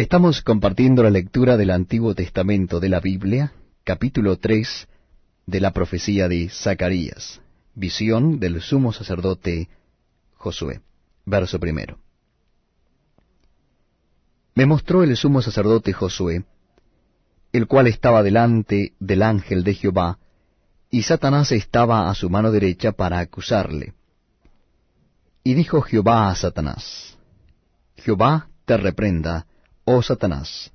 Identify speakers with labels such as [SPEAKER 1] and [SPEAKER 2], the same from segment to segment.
[SPEAKER 1] Estamos compartiendo la lectura del Antiguo Testamento de la Biblia, capítulo 3 de la profecía de Zacarías, visión del sumo sacerdote Josué. Verso primero. Me mostró el sumo sacerdote Josué, el cual estaba delante del ángel de Jehová, y Satanás estaba a su mano derecha para acusarle. Y dijo Jehová a Satanás, Jehová te reprenda, oh Satanás.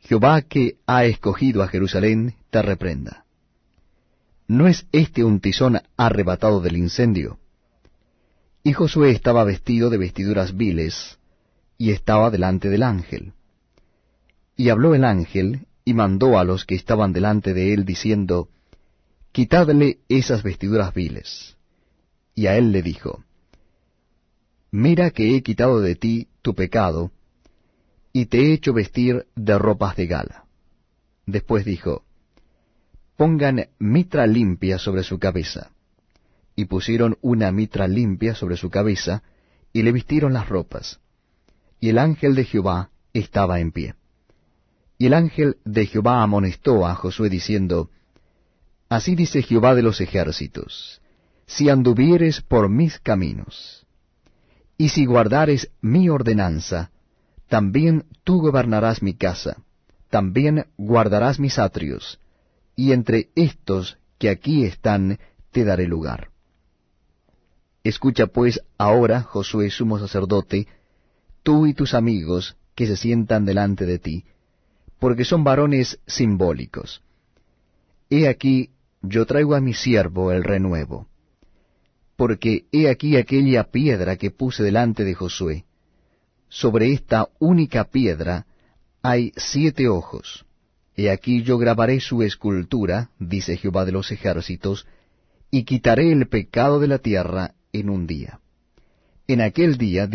[SPEAKER 1] Jehová que ha escogido a Jerusalén, te reprenda. ¿No es este un tizón arrebatado del incendio? Y Josué estaba vestido de vestiduras viles, y estaba delante del ángel. Y habló el ángel, y mandó a los que estaban delante de él, diciendo, Quitadle esas vestiduras viles. Y a él le dijo, Mira que he quitado de ti tu pecado, y te he hecho vestir de ropas de gala. Después dijo, Pongan mitra limpia sobre su cabeza. Y pusieron una mitra limpia sobre su cabeza, y le vistieron las ropas. Y el ángel de Jehová estaba en pie. Y el ángel de Jehová amonestó a Josué diciendo, Así dice Jehová de los ejércitos, si anduvieres por mis caminos, y si guardares mi ordenanza, también tú gobernarás mi casa, también guardarás mis atrios, y entre estos que aquí están te daré lugar. Escucha pues ahora, Josué sumo sacerdote, tú y tus amigos que se sientan delante de ti, porque son varones simbólicos. He aquí yo traigo a mi siervo el renuevo. Porque he aquí aquella piedra que puse delante de Josué. Sobre esta única piedra hay siete ojos. He aquí yo grabaré su escultura, dice Jehová de los ejércitos, y quitaré el pecado de la tierra en un día. En aquel día,